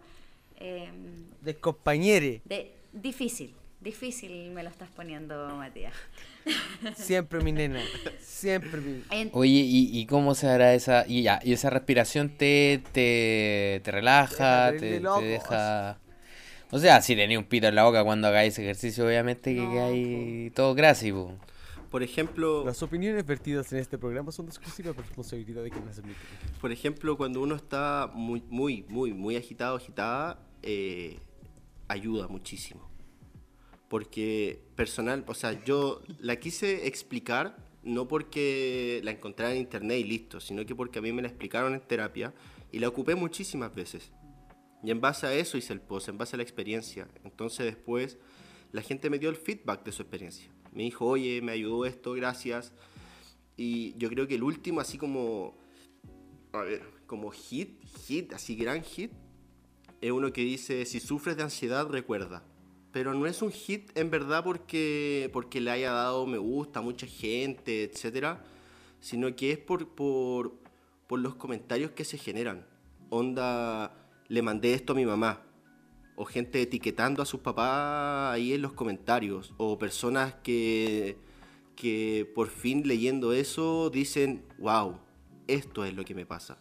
eh, De compañere. de, difícil, difícil me lo estás poniendo, Matías. Siempre mi nena. Siempre mi. Oye, ¿y, y cómo se hará esa... Y ya, y esa respiración te, te, te relaja, te, te deja... O sea, si tenés un pito en la boca cuando hagáis ejercicio, obviamente que No, quedáis todo grasi, po. Por ejemplo, Las opiniones vertidas en este programa son de exclusiva responsabilidad de quien las emite. por ejemplo, cuando uno está muy, muy, muy, muy agitado, agitada, eh, ayuda muchísimo. Porque personal, o sea, yo la quise explicar no porque la encontré en internet y listo, sino que porque a mí me la explicaron en terapia y la ocupé muchísimas veces. Y en base a eso hice el post, en base a la experiencia. Entonces después la gente me dio el feedback de su experiencia. Me dijo, oye, me ayudó esto, gracias. Y yo creo que el último, así como, a ver, como hit, hit, así gran hit, es uno que dice, si sufres de ansiedad, recuerda. Pero no es un hit en verdad porque, porque le haya dado me gusta a mucha gente, etcétera, sino que es por, por, por los comentarios que se generan. Onda, le mandé esto a mi mamá. O gente etiquetando a sus papás ahí en los comentarios. O personas que, que por fin leyendo eso dicen, wow, esto es lo que me pasa.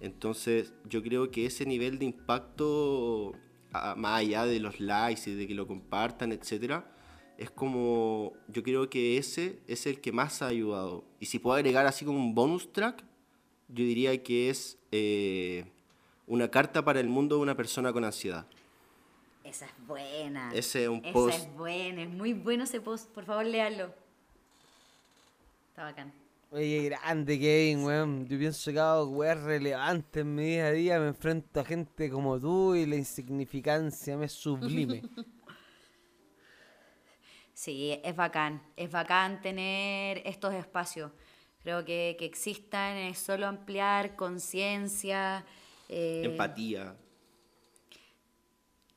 Entonces yo creo que ese nivel de impacto, más allá de los likes y de que lo compartan, etcétera, es como, yo creo que ese es el que más ha ayudado. Y si puedo agregar así como un bonus track, yo diría que es eh, una carta para el mundo de una persona con ansiedad. Esa es buena. Ese es un Esa post. es buena, es muy bueno ese post. Por favor, léalo. Está bacán. Oye, grande Kevin, weón. Yo pienso que hago weas relevantes en mi día a día. Me enfrento a gente como tú y la insignificancia me sublime. Sí, es bacán. Es bacán tener estos espacios. Creo que, que existan es solo ampliar conciencia. eh, Empatía.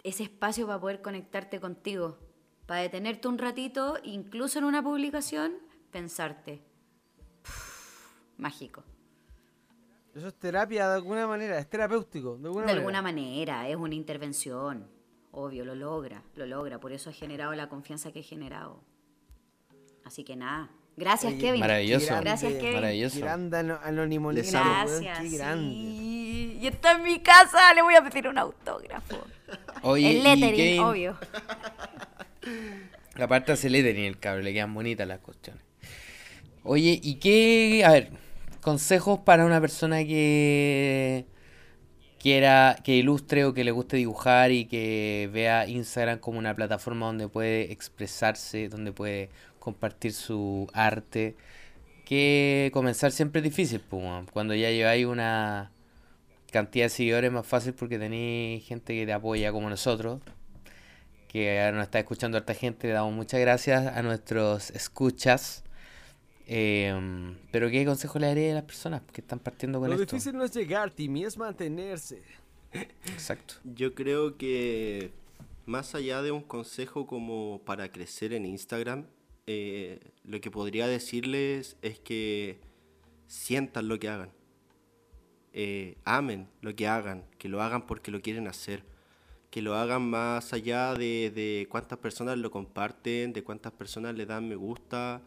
ese espacio para poder conectarte contigo, para detenerte un ratito, incluso en una publicación, pensarte. Mágico. Eso es terapia de alguna manera, es terapéutico. De alguna De manera. alguna manera, es una intervención. Obvio, lo logra, lo logra. Por eso ha generado la confianza que he generado. Así que nada. Gracias, Oye, Kevin. Maravilloso. Gracias, Kevin. Maravilloso. Qué grande ano- anónimo Les Nina, amo. weón, Gracias. Qué grande. sí. Y está en mi casa, le voy a pedir un autógrafo. Oye, El y lettering, Kevin, obvio. Aparte hace lettering el cabrón, le quedan bonitas las cuestiones. Oye, ¿y qué? A ver, consejos para una persona que quiera, que ilustre o que le guste dibujar y que vea Instagram como una plataforma donde puede expresarse, donde puede compartir su arte. que comenzar siempre es difícil, weón. cuando ya lleváis una cantidad de seguidores es más fácil porque tenéis gente que te apoya como nosotros, que nos está escuchando harta gente, le damos muchas gracias a nuestros escuchas. Em, pero ¿qué consejo le daría a las personas que están partiendo con Lo esto? difícil no es llegar, Timmy, es mantenerse. Exacto. Yo creo que más allá de un consejo como para crecer en Instagram, eh, lo que podría decirles es que sientan lo que hagan. Eh, amen lo que hagan, que lo hagan porque lo quieren hacer. Que lo hagan más allá de, de cuántas personas lo comparten, de cuántas personas le dan me gusta.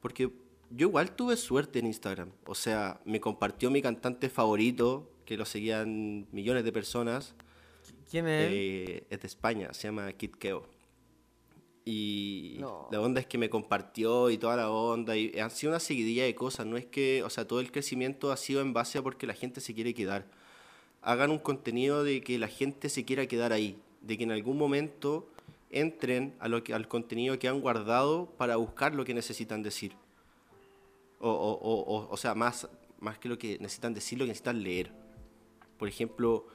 Porque yo igual tuve suerte en Instagram. O sea, me compartió mi cantante favorito, que lo seguían millones de personas. ¿Quién es? Eh, es de España, se llama Kid Keo. Y No. la onda es que me compartió y toda la onda. Y han sido una seguidilla de cosas. No es que, o sea, todo el crecimiento ha sido en base a porque la gente se quiere quedar. Hagan un contenido de que la gente se quiera quedar ahí. De que en algún momento entren a lo que, al contenido que han guardado para buscar lo que necesitan decir. O, o, o, o, sea, más, más que lo que necesitan decir, lo que necesitan leer. Por ejemplo,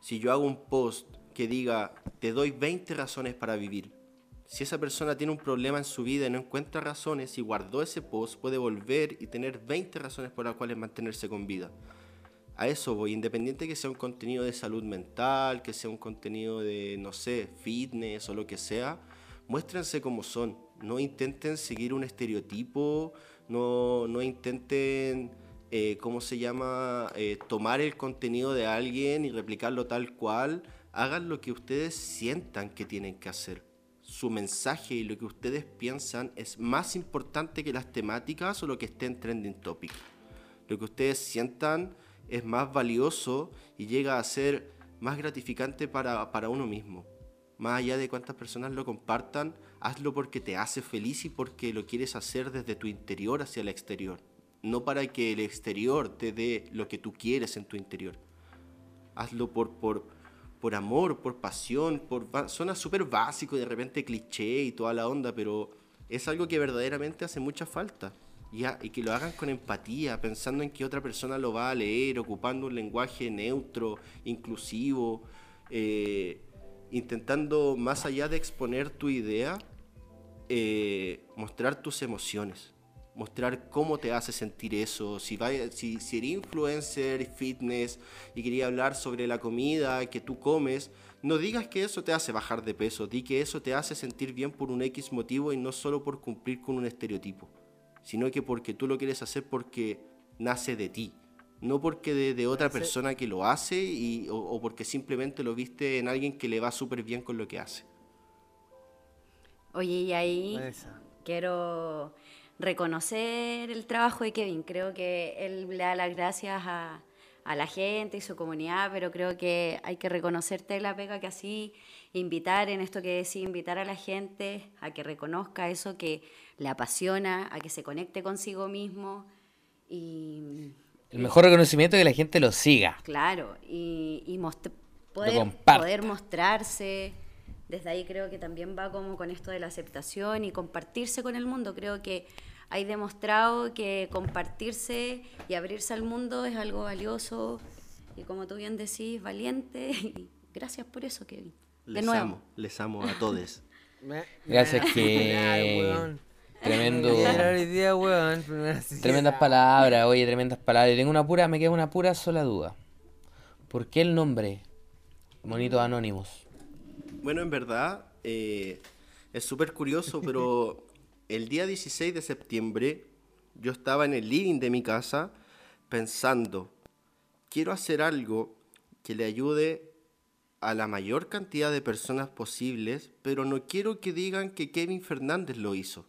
si yo hago un post que diga, te doy 20 razones para vivir, si esa persona tiene un problema en su vida y no encuentra razones y guardó ese post, puede volver y tener 20 razones por las cuales mantenerse con vida. A eso voy, independiente que sea un contenido de salud mental, que sea un contenido de, no sé, fitness o lo que sea, muéstrense como son. No intenten seguir un estereotipo, no, no intenten, eh, ¿cómo se llama?, Eh, tomar el contenido de alguien y replicarlo tal cual. Hagan lo que ustedes sientan que tienen que hacer. Su mensaje y lo que ustedes piensan es más importante que las temáticas o lo que esté en trending topic. Lo que ustedes sientan es más valioso y llega a ser más gratificante para, para uno mismo. Más allá de cuántas personas lo compartan, hazlo porque te hace feliz y porque lo quieres hacer desde tu interior hacia el exterior. No para que el exterior te dé lo que tú quieres en tu interior. Hazlo por, por, por amor, por pasión, por suena súper básico y de repente cliché y toda la onda, pero es algo que verdaderamente hace mucha falta. Ya, y que lo hagan con empatía, pensando en que otra persona lo va a leer, ocupando un lenguaje neutro, inclusivo, eh, intentando, más allá de exponer tu idea, eh, mostrar tus emociones, mostrar cómo te hace sentir eso. Si, vaya- si, si eres influencer, fitness y quería hablar sobre la comida que tú comes, no digas que eso te hace bajar de peso, di que eso te hace sentir bien por un X motivo y no solo por cumplir con un estereotipo, sino que porque tú lo quieres hacer porque nace de ti. No porque de, de otra persona que lo hace y, o, o porque simplemente lo viste en alguien que le va súper bien con lo que hace. Oye, y ahí Esa. quiero reconocer el trabajo de Kevin. Creo que él le da las gracias a, a la gente y su comunidad, pero creo que hay que reconocerte la pega que así, invitar en esto que decía, invitar a la gente a que reconozca eso que le apasiona, a que se conecte consigo mismo y El mejor reconocimiento es que la gente lo siga. Claro, y, y most- poder, comparta. poder mostrarse. Desde ahí creo que también va como con esto de la aceptación y compartirse con el mundo. Creo que hay demostrado que compartirse y abrirse al mundo es algo valioso y como tú bien decís, valiente. Y gracias por eso, Kevin. De Les nuevo. amo, les amo a todos. Gracias que-. Tremendo. Tremendas palabras, oye, tremendas palabras. Y tengo una pura, me queda una pura sola duda. ¿Por qué el nombre? Monitos Anónimos. Bueno, en verdad eh, es súper curioso, pero el día 16 de septiembre yo estaba en el living de mi casa pensando, quiero hacer algo que le ayude a la mayor cantidad de personas posibles, pero no quiero que digan que Kevin Fernández lo hizo.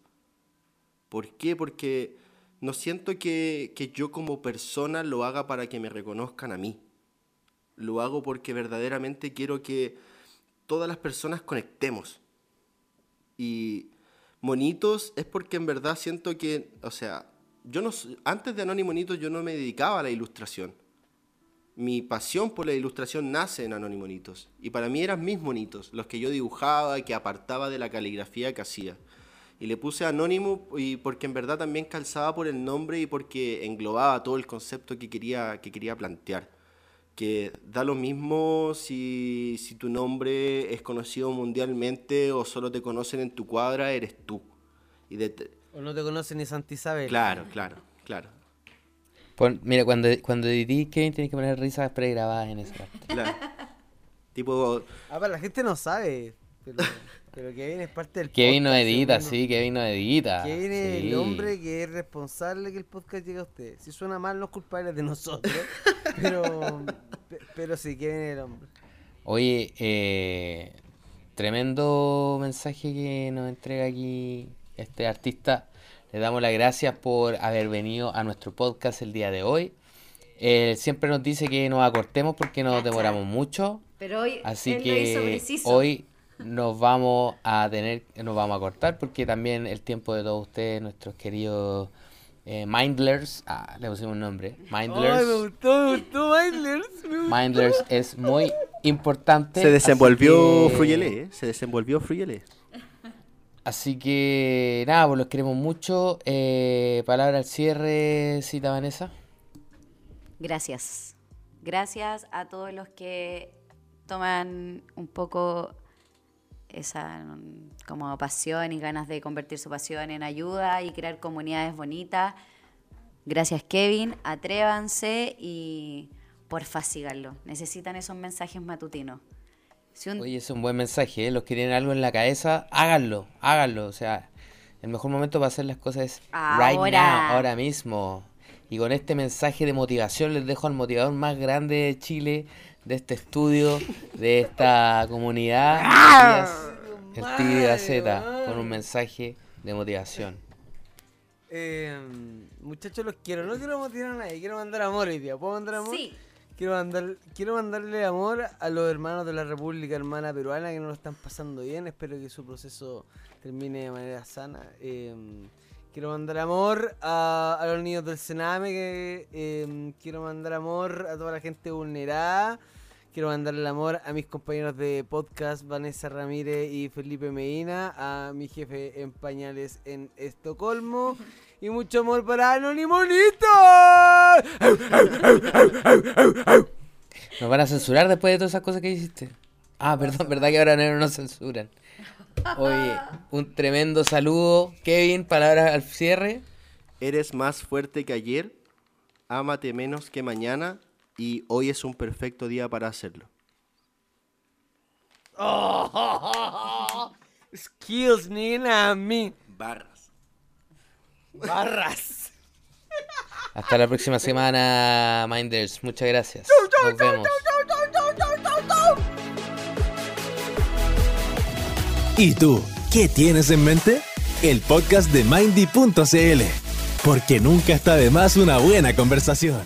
¿Por qué? Porque no siento que, que yo como persona lo haga para que me reconozcan a mí. Lo hago porque verdaderamente quiero que todas las personas conectemos. Y Monitos es porque en verdad siento que, o sea, yo no antes de Anónimo Monitos yo no me dedicaba a la ilustración. Mi pasión por la ilustración nace en Anónimo Monitos. Y para mí eran mis monitos, los que yo dibujaba, que apartaba de la caligrafía que hacía. Y le puse anónimo y porque en verdad también calzaba por el nombre y porque englobaba todo el concepto que quería, que quería plantear. Que da lo mismo si, si tu nombre es conocido mundialmente o solo te conocen en tu cuadra, eres tú. Y de- O no te conoce ni Santa Isabel. claro, claro, claro. Pon- mira, cuando, cuando edití Kevin tienes que poner risas pregrabadas en esa parte. claro. tipo, Ah, pero la gente no sabe. Pero, pero Kevin es parte del Kevin no podcast, edita, segundo. sí, Kevin no edita. Kevin es el hombre que es responsable que el podcast llegue a usted. Si suena mal, no es culpable de nosotros. pero, pe- pero sí, Kevin es el hombre. Oye, eh, tremendo mensaje que nos entrega aquí este artista. Le damos las gracias por haber venido a nuestro podcast el día de hoy. Él siempre nos dice que nos acortemos porque nos demoramos mucho. Pero hoy Así él lo hizo que preciso. hoy nos vamos a tener, nos vamos a cortar porque también el tiempo de todos ustedes, nuestros queridos eh, Mindlers, ah, le pusimos un nombre, Mindlers. Ay, me gustó, me gustó Mindlers. me gustó. Mindlers es muy importante. se desenvolvió que- Fruyelé, ¿eh? Se desenvolvió Fruyelé. Así que nada, pues los queremos mucho. Eh, palabra al cierre, cita Vanessa. Gracias. Gracias a todos los que toman un poco esa mm, como pasión y ganas de convertir su pasión en ayuda y crear comunidades bonitas. Gracias Kevin, atrévanse y porfa síganlo. Necesitan esos mensajes matutinos. Si un- Oye, es un buen mensaje, ¿eh? Los que tienen algo en la cabeza, háganlo, háganlo. O sea, el mejor momento para hacer las cosas es right Ahora. now, ahora mismo. Y con este mensaje de motivación les dejo al motivador más grande de Chile, de este estudio, de esta comunidad. El Tigre Gaceta, con un mensaje de motivación. Eh, muchachos, los quiero. No quiero motivar a nadie. Quiero mandar amor hoy día. ¿Puedo mandar amor? Sí. Quiero, mandar, quiero mandarle amor a los hermanos de la República Hermana Peruana que no lo están pasando bien. Espero que su proceso termine de manera sana. Eh, quiero mandar amor a, a los niños del Sename. Que, eh, quiero mandar amor a toda la gente vulnerada. Quiero mandarle amor a mis compañeros de podcast, Vanessa Ramírez y Felipe Medina, a mi jefe en pañales en Estocolmo. Y mucho amor para Anonimonito. ¿Nos van a censurar después de todas esas cosas que hiciste? Ah, perdón, verdad que ahora no nos censuran. Oye, un tremendo saludo. Kevin, palabras al cierre. Eres más fuerte que ayer, ámate menos que mañana y hoy es un perfecto día para hacerlo. Skills, nina, me. Barras. Barras. Hasta la próxima semana, Minders. Muchas gracias. Nos vemos. ¿Y tú? ¿Qué tienes en mente? El podcast de Mindy.cl. Porque nunca está de más una buena conversación.